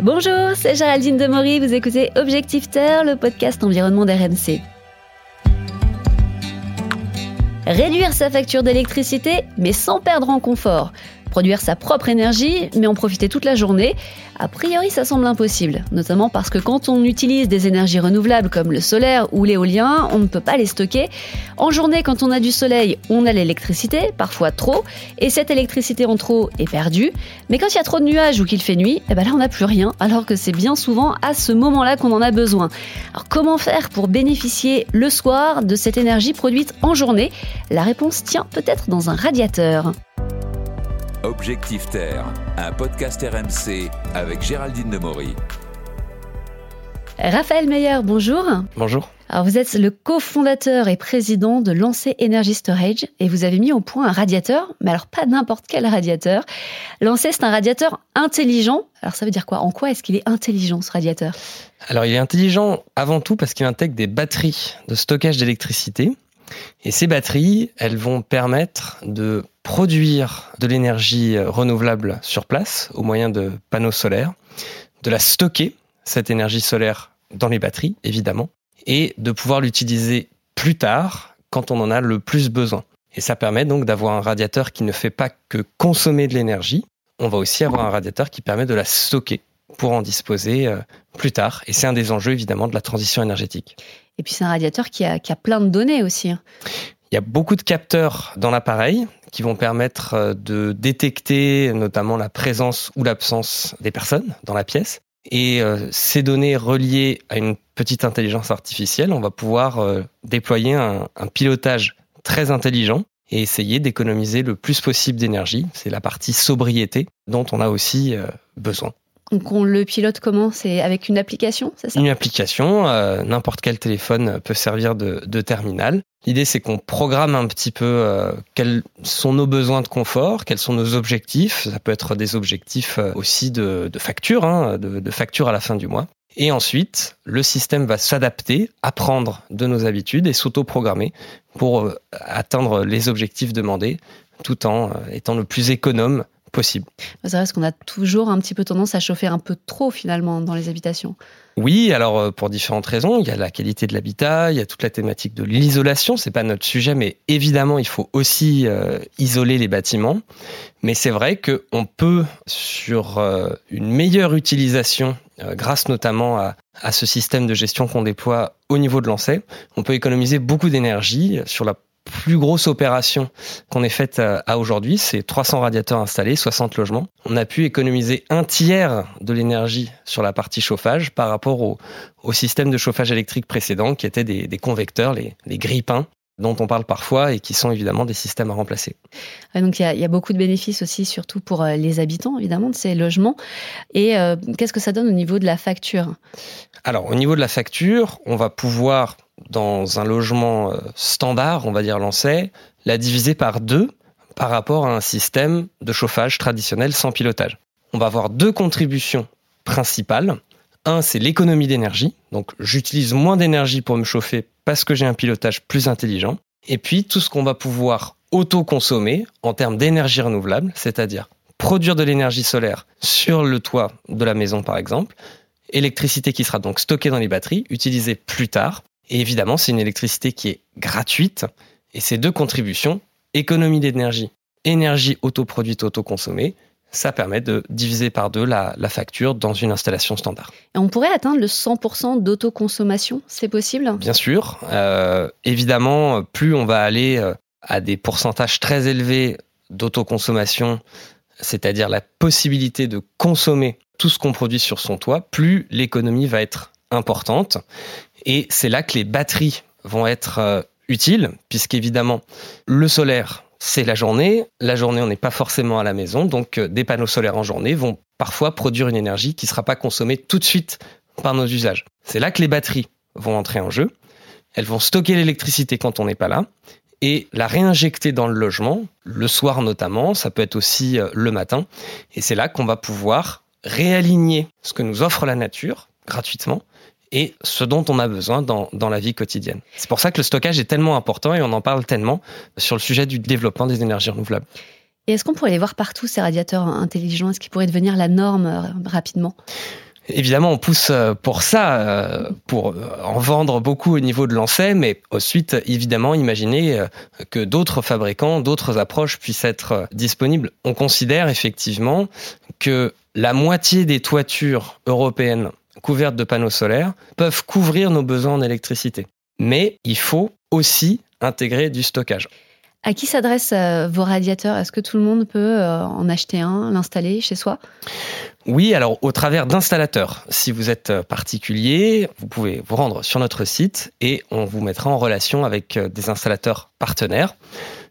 Bonjour, c'est Géraldine Demory, vous écoutez Objectif Terre, le podcast environnement d'RMC. Réduire sa facture d'électricité, mais sans perdre en confort produire sa propre énergie, mais en profiter toute la journée, a priori ça semble impossible, notamment parce que quand on utilise des énergies renouvelables comme le solaire ou l'éolien, on ne peut pas les stocker. En journée, quand on a du soleil, on a l'électricité, parfois trop, et cette électricité en trop est perdue. Mais quand il y a trop de nuages ou qu'il fait nuit, eh ben là on n'a plus rien, alors que c'est bien souvent à ce moment-là qu'on en a besoin. Alors comment faire pour bénéficier le soir de cette énergie produite en journée? La réponse tient peut-être dans un radiateur. Objectif Terre, un podcast RMC avec Géraldine Demory. Raphaël Meyer, bonjour. Bonjour. Alors vous êtes le cofondateur et président de Lancer Energy Storage et vous avez mis au point un radiateur, mais alors pas n'importe quel radiateur. Lancer, c'est un radiateur intelligent. Alors ça veut dire quoi? En quoi est-ce qu'il est intelligent ce radiateur? Alors il est intelligent avant tout parce qu'il intègre des batteries de stockage d'électricité. Et ces batteries, elles vont permettre de produire de l'énergie renouvelable sur place au moyen de panneaux solaires, de la stocker, cette énergie solaire, dans les batteries, évidemment, et de pouvoir l'utiliser plus tard quand on en a le plus besoin. Et ça permet donc d'avoir un radiateur qui ne fait pas que consommer de l'énergie, on va aussi avoir un radiateur qui permet de la stocker pour en disposer euh, plus tard. Et c'est un des enjeux évidemment de la transition énergétique. Et puis c'est un radiateur qui a, qui a plein de données aussi. Il y a beaucoup de capteurs dans l'appareil qui vont permettre euh, de détecter notamment la présence ou l'absence des personnes dans la pièce. Et euh, ces données reliées à une petite intelligence artificielle, on va pouvoir euh, déployer un pilotage très intelligent et essayer d'économiser le plus possible d'énergie. C'est la partie sobriété dont on a aussi besoin. Donc on le pilote comment? C'est avec une application, Une application, euh, n'importe quel téléphone peut servir de, terminal. L'idée c'est qu'on programme un petit peu euh, quels sont nos besoins de confort, quels sont nos objectifs. Ça peut être des objectifs euh, aussi de, facture, hein, de, facture à la fin du mois. Et ensuite, le système va s'adapter, apprendre de nos habitudes et s'auto-programmer pour atteindre les objectifs demandés tout en étant le plus économe possible. C'est vrai qu'on a toujours un petit peu tendance à chauffer un peu trop finalement dans les habitations. Oui, alors euh, pour différentes raisons, il y a la qualité de l'habitat, il y a toute la thématique de l'isolation, c'est pas notre sujet, mais évidemment il faut aussi euh, isoler les bâtiments. Mais c'est vrai qu'on peut, sur euh, une meilleure utilisation, grâce notamment à, à ce système de gestion qu'on déploie au niveau de l'ANSEI, on peut économiser beaucoup d'énergie sur la plus grosse opération qu'on ait faite euh, à aujourd'hui, c'est 300 radiateurs installés, 60 logements. On a pu économiser un tiers de l'énergie sur la partie chauffage par rapport au, système de chauffage électrique précédent qui étaient des, convecteurs, les, les grippins dont on parle parfois et qui sont évidemment des systèmes à remplacer. donc il y, a, beaucoup de bénéfices aussi, surtout pour euh, les habitants évidemment de ces logements. Et euh, qu'est-ce que ça donne au niveau de la facture? Alors au niveau de la facture, on va pouvoir dans un logement euh, standard, on va dire lancé, la diviser par deux par rapport à un système de chauffage traditionnel sans pilotage. On va avoir deux contributions principales. Un, c'est l'économie d'énergie. Donc, j'utilise moins d'énergie pour me chauffer parce que j'ai un pilotage plus intelligent. Et puis, tout ce qu'on va pouvoir auto-consommer en termes d'énergie renouvelable, c'est-à-dire produire de l'énergie solaire sur le toit de la maison, par exemple, électricité qui sera donc stockée dans les batteries, utilisée plus tard, et évidemment, c'est une électricité qui est gratuite. Et ces deux contributions, économie d'énergie, énergie autoproduite, autoconsommée, ça permet de diviser par deux la, facture dans une installation standard. Et on pourrait atteindre le 100% d'autoconsommation, c'est possible? Bien sûr. Euh, évidemment, plus on va aller euh, à des pourcentages très élevés d'autoconsommation, c'est-à-dire la possibilité de consommer tout ce qu'on produit sur son toit, plus l'économie va être importante. Et c'est là que les batteries vont être euh, utiles, puisqu'évidemment, le solaire, c'est la journée. La journée, on n'est pas forcément à la maison, donc euh, des panneaux solaires en journée vont parfois produire une énergie qui ne sera pas consommée tout de suite par nos usages. C'est là que les batteries vont entrer en jeu. Elles vont stocker l'électricité quand on n'est pas là et la réinjecter dans le logement, le soir notamment, ça peut être aussi euh, le matin. Et c'est là qu'on va pouvoir réaligner ce que nous offre la nature gratuitement et ce dont on a besoin dans, dans la vie quotidienne. C'est pour ça que le stockage est tellement important et on en parle tellement sur le sujet du développement des énergies renouvelables. Et est-ce qu'on pourrait les voir partout, ces radiateurs intelligents? Est-ce qu'ils pourraient devenir la norme euh, rapidement? Évidemment, on pousse euh, pour ça, euh, pour en vendre beaucoup au niveau de l'enseigne, mais ensuite, évidemment, imaginez que d'autres fabricants, d'autres approches puissent être disponibles. On considère effectivement que la moitié des toitures européennes couvertes de panneaux solaires peuvent couvrir nos besoins en électricité. Mais il faut aussi intégrer du stockage. À qui s'adressent euh, vos radiateurs? Est-ce que tout le monde peut euh, en acheter un, l'installer chez soi? Oui, alors au travers d'installateurs. Si vous êtes euh, particulier, vous pouvez vous rendre sur notre site et on vous mettra en relation avec des installateurs partenaires.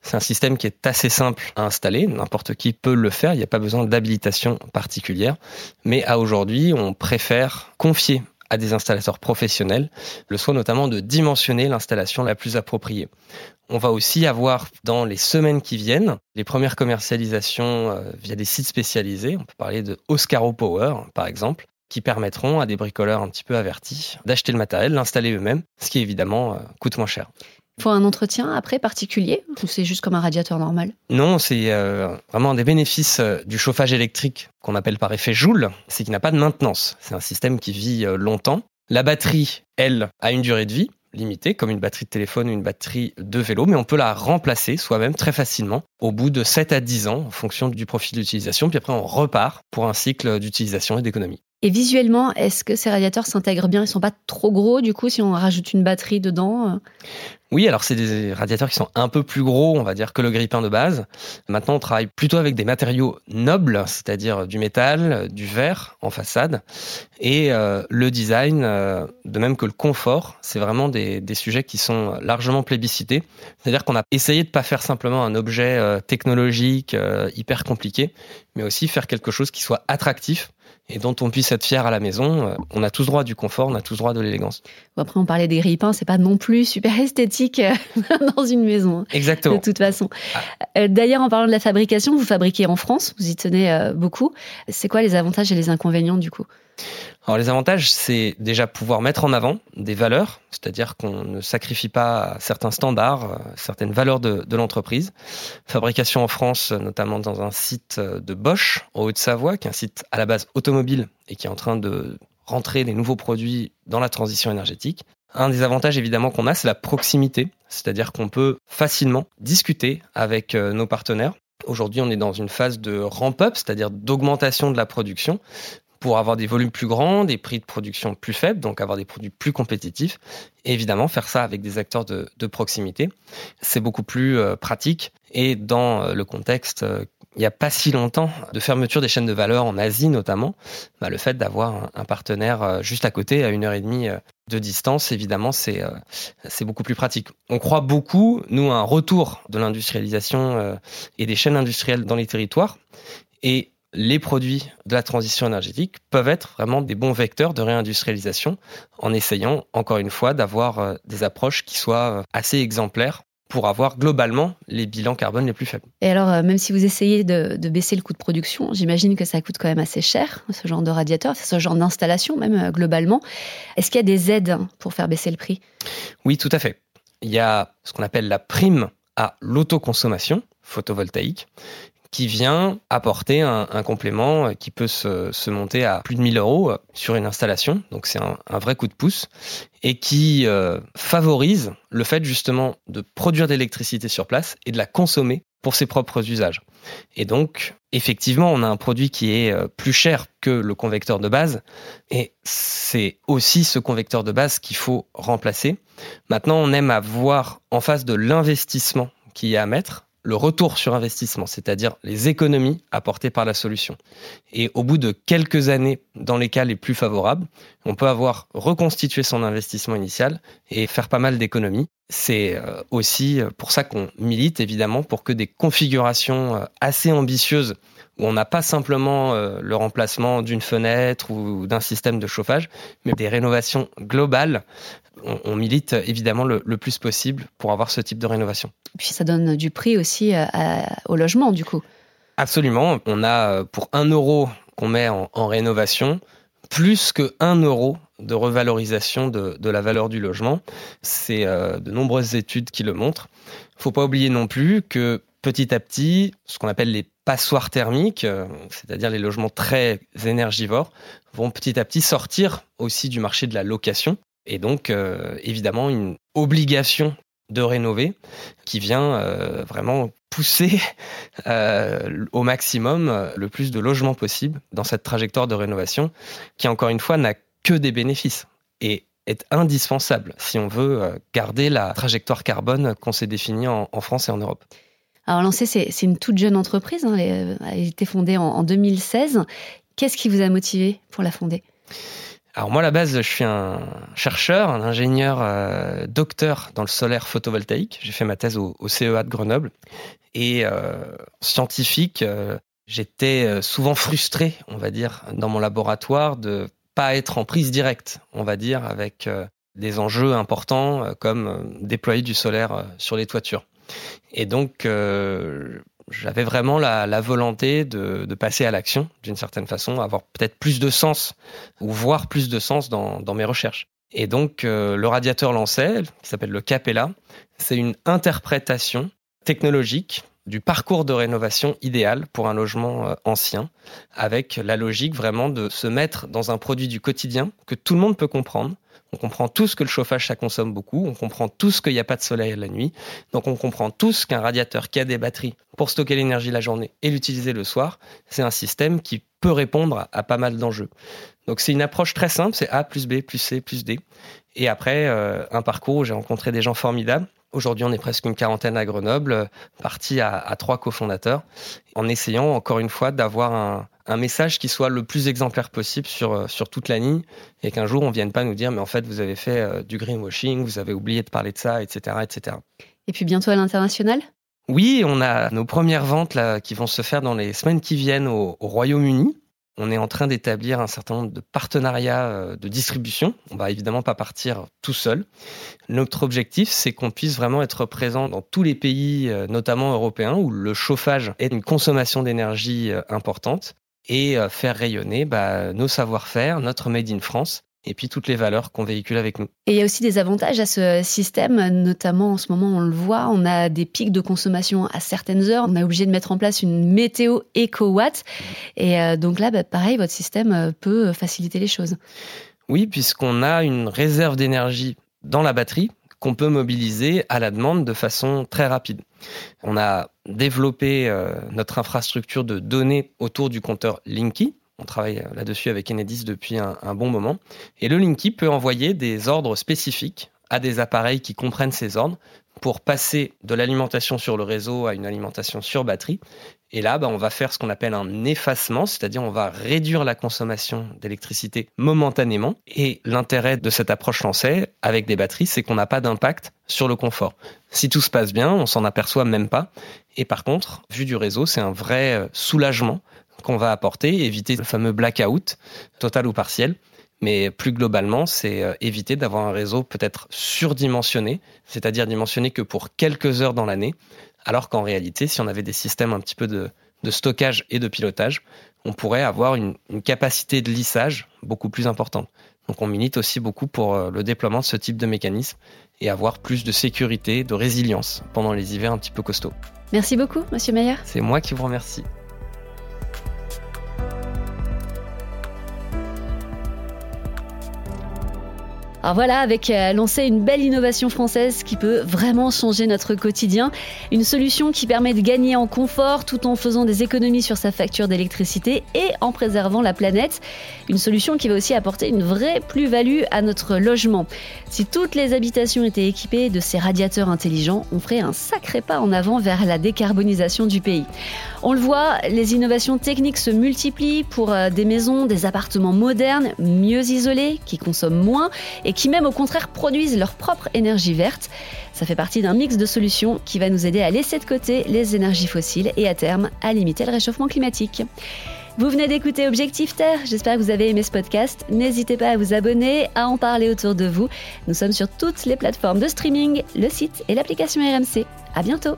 C'est un système qui est assez simple à installer, n'importe qui peut le faire, il n'y a pas besoin d'habilitation particulière. Mais à aujourd'hui, on préfère confier à des installateurs professionnels le soin notamment de dimensionner l'installation la plus appropriée. On va aussi avoir dans les semaines qui viennent les premières commercialisations euh, via des sites spécialisés. On peut parler de Oscaro Power par exemple qui permettront à des bricoleurs un petit peu avertis d'acheter le matériel, l'installer eux-mêmes, ce qui évidemment euh, coûte moins cher. Il faut un entretien après particulier ou c'est juste comme un radiateur normal? Non, c'est euh, vraiment un des bénéfices du chauffage électrique qu'on appelle par effet Joule, c'est qu'il n'a pas de maintenance. C'est un système qui vit longtemps. La batterie, elle, a une durée de vie limitée, comme une batterie de téléphone ou une batterie de vélo, mais on peut la remplacer soi-même très facilement au bout de 7 à 10 ans en fonction du profil d'utilisation, puis après on repart pour un cycle d'utilisation et d'économie. Et visuellement, est-ce que ces radiateurs s'intègrent bien? Ils sont pas trop gros du coup si on rajoute une batterie dedans euh? Oui, alors c'est des radiateurs qui sont un peu plus gros, on va dire, que le grille-pain de base. Maintenant, on travaille plutôt avec des matériaux nobles, c'est-à-dire du métal, du verre en façade, et euh, le design, euh, de même que le confort, c'est vraiment des, des, sujets qui sont largement plébiscités. C'est-à-dire qu'on a essayé de pas faire simplement un objet technologique hyper compliqué, mais aussi faire quelque chose qui soit attractif et dont on puisse être fier à la maison. Euh, on a tous droit du confort, on a tous droit de l'élégance. Après, on parlait des grille-pains, c'est pas non plus super esthétique euh, dans une maison. Hein, Exactement. De toute façon. Ah. Euh, d'ailleurs, en parlant de la fabrication, vous fabriquez en France, vous y tenez beaucoup. C'est quoi les avantages et les inconvénients du coup? Alors les avantages, c'est déjà pouvoir mettre en avant des valeurs, c'est-à-dire qu'on ne sacrifie pas certains standards, euh, certaines valeurs de, de l'entreprise. Fabrication en France, notamment dans un site de Bosch, en Haute-Savoie, qui est un site à la base automobile et qui est en train de rentrer des nouveaux produits dans la transition énergétique. Un des avantages évidemment qu'on a, c'est la proximité, c'est-à-dire qu'on peut facilement discuter avec euh, nos partenaires. Aujourd'hui, on est dans une phase de ramp-up, c'est-à-dire d'augmentation de la production pour avoir des volumes plus grands, des prix de production plus faibles, donc avoir des produits plus compétitifs. Évidemment, faire ça avec des acteurs de, proximité, c'est beaucoup plus euh, pratique. Et dans euh, le contexte, il n'y a pas si longtemps, de fermeture des chaînes de valeur en Asie notamment, bah, le fait d'avoir un, partenaire juste à côté, à une heure et demie de distance, évidemment, c'est c'est beaucoup plus pratique. On croit beaucoup, nous, à un retour de l'industrialisation et des chaînes industrielles dans les territoires. Et les produits de la transition énergétique peuvent être vraiment des bons vecteurs de réindustrialisation en essayant, encore une fois, d'avoir euh, des approches qui soient euh, assez exemplaires pour avoir globalement les bilans carbone les plus faibles. Et alors, euh, même si vous essayez de, baisser le coût de production, j'imagine que ça coûte quand même assez cher, ce genre de radiateur, ce genre d'installation même globalement. Est-ce qu'il y a des aides pour faire baisser le prix? Oui, tout à fait. Il y a ce qu'on appelle la prime à l'autoconsommation photovoltaïque, qui vient apporter un, complément qui peut se, monter à plus de 1000 euros euh, sur une installation. Donc c'est un, vrai coup de pouce et qui euh, favorise le fait justement de produire de l'électricité sur place et de la consommer pour ses propres usages. Et donc, effectivement, on a un produit qui est euh, plus cher que le convecteur de base, et c'est aussi ce convecteur de base qu'il faut remplacer. Maintenant, on aime avoir en face de l'investissement qu'il y a à mettre, le retour sur investissement, c'est-à-dire les économies apportées par la solution. Et au bout de quelques années, dans les cas les plus favorables, on peut avoir reconstitué son investissement initial et faire pas mal d'économies. C'est euh, aussi pour ça qu'on milite évidemment pour que des configurations euh, assez ambitieuses où on n'a pas simplement euh, le remplacement d'une fenêtre ou d'un système de chauffage, mais des rénovations globales on, milite évidemment le, plus possible pour avoir ce type de rénovation. Et puis ça donne du prix aussi euh, au logement, du coup. Absolument. On a euh, pour un euro qu'on met en, rénovation, plus que 1 euro de revalorisation de, la valeur du logement. C'est euh, de nombreuses études qui le montrent. Il ne faut pas oublier non plus que petit à petit, ce qu'on appelle les passoires thermiques, euh, c'est-à-dire les logements très énergivores, vont petit à petit sortir aussi du marché de la location. Et donc, euh, évidemment, une obligation de rénover qui vient euh, vraiment pousser au maximum le plus de logements possible dans cette trajectoire de rénovation qui, encore une fois, n'a que des bénéfices. Et est indispensable si on veut garder la trajectoire carbone qu'on s'est définie en France et en Europe. Alors Lancé, c'est une toute jeune entreprise, hein, elle a été fondée en, 2016. Qu'est-ce qui vous a motivé pour la fonder? Alors moi à la base je suis un chercheur, un ingénieur euh, docteur dans le solaire photovoltaïque. J'ai fait ma thèse au, CEA de Grenoble et euh, scientifique, euh, j'étais souvent frustré, on va dire, dans mon laboratoire de pas être en prise directe, on va dire, avec des enjeux importants comme déployer du solaire sur les toitures. Et donc, euh, j'avais vraiment la, volonté de, passer à l'action, d'une certaine façon, avoir peut-être plus de sens, ou voir plus de sens dans, mes recherches. Et donc, euh, le radiateur lancé, qui s'appelle le Capella, c'est une interprétation technologique du parcours de rénovation idéal pour un logement euh, ancien, avec la logique vraiment de se mettre dans un produit du quotidien que tout le monde peut comprendre, on comprend tous que le chauffage, ça consomme beaucoup. On comprend tous qu'il n'y a pas de soleil la nuit. Donc on comprend tous qu'un radiateur qui a des batteries pour stocker l'énergie la journée et l'utiliser le soir, c'est un système qui peut répondre à pas mal d'enjeux. Donc c'est une approche très simple, c'est A plus B plus C plus D. Et après, euh, un parcours où j'ai rencontré des gens formidables Aujourd'hui, on est presque une quarantaine à Grenoble, parti à, trois cofondateurs, en essayant encore une fois d'avoir un, message qui soit le plus exemplaire possible sur, euh, sur toute la ligne et qu'un jour on vienne pas nous dire mais en fait vous avez fait euh, du greenwashing, vous avez oublié de parler de ça, etc. etc. Et puis bientôt à l'international? Oui, on a nos premières ventes là, qui vont se faire dans les semaines qui viennent au Royaume-Uni on est en train d'établir un certain nombre de partenariats euh, de distribution. On va évidemment pas partir tout seul. Notre objectif, c'est qu'on puisse vraiment être présent dans tous les pays, notamment européens, où le chauffage est une consommation d'énergie importante et faire rayonner bah, nos savoir-faire, notre Made in France et puis toutes les valeurs qu'on véhicule avec nous. Et il y a aussi des avantages à ce système, notamment en ce moment on le voit, on a des pics de consommation à certaines heures, on est obligé de mettre en place une météo éco-watt, et euh, donc là, bah, pareil, votre système euh, peut faciliter les choses. Oui, puisqu'on a une réserve d'énergie dans la batterie qu'on peut mobiliser à la demande de façon très rapide. On a développé euh, notre infrastructure de données autour du compteur Linky, on travaille là-dessus avec Enedis depuis un, bon moment. Et le Linky peut envoyer des ordres spécifiques à des appareils qui comprennent ces ordres pour passer de l'alimentation sur le réseau à une alimentation sur batterie. Et là, bah, on va faire ce qu'on appelle un effacement, c'est-à-dire on va réduire la consommation d'électricité momentanément. Et l'intérêt de cette approche lancée avec des batteries, c'est qu'on n'a pas d'impact sur le confort. Si tout se passe bien, on s'en aperçoit même pas. Et par contre, vu du réseau, c'est un vrai euh, soulagement qu'on va apporter, éviter le fameux blackout, total ou partiel. Mais plus globalement, c'est euh, éviter d'avoir un réseau peut-être surdimensionné, c'est-à-dire dimensionné que pour quelques heures dans l'année, alors qu'en réalité, si on avait des systèmes un petit peu de, stockage et de pilotage, on pourrait avoir une, capacité de lissage beaucoup plus importante. Donc on milite aussi beaucoup pour euh, le déploiement de ce type de mécanisme et avoir plus de sécurité, de résilience pendant les hivers un petit peu costauds. Merci beaucoup, Monsieur Meyer. C'est moi qui vous remercie. Alors voilà, avec euh, lancé une belle innovation française qui peut vraiment changer notre quotidien. Une solution qui permet de gagner en confort tout en faisant des économies sur sa facture d'électricité et en préservant la planète. Une solution qui va aussi apporter une vraie plus-value à notre logement. Si toutes les habitations étaient équipées de ces radiateurs intelligents, on ferait un sacré pas en avant vers la décarbonisation du pays. On le voit, les innovations techniques se multiplient pour euh, des maisons, des appartements modernes, mieux isolés, qui consomment moins et qui même au contraire produisent leur propre énergie verte. Ça fait partie d'un mix de solutions qui va nous aider à laisser de côté les énergies fossiles et à terme à limiter le réchauffement climatique. Vous venez d'écouter Objectif Terre, j'espère que vous avez aimé ce podcast. N'hésitez pas à vous abonner, à en parler autour de vous. Nous sommes sur toutes les plateformes de streaming, le site et l'application RMC. À bientôt!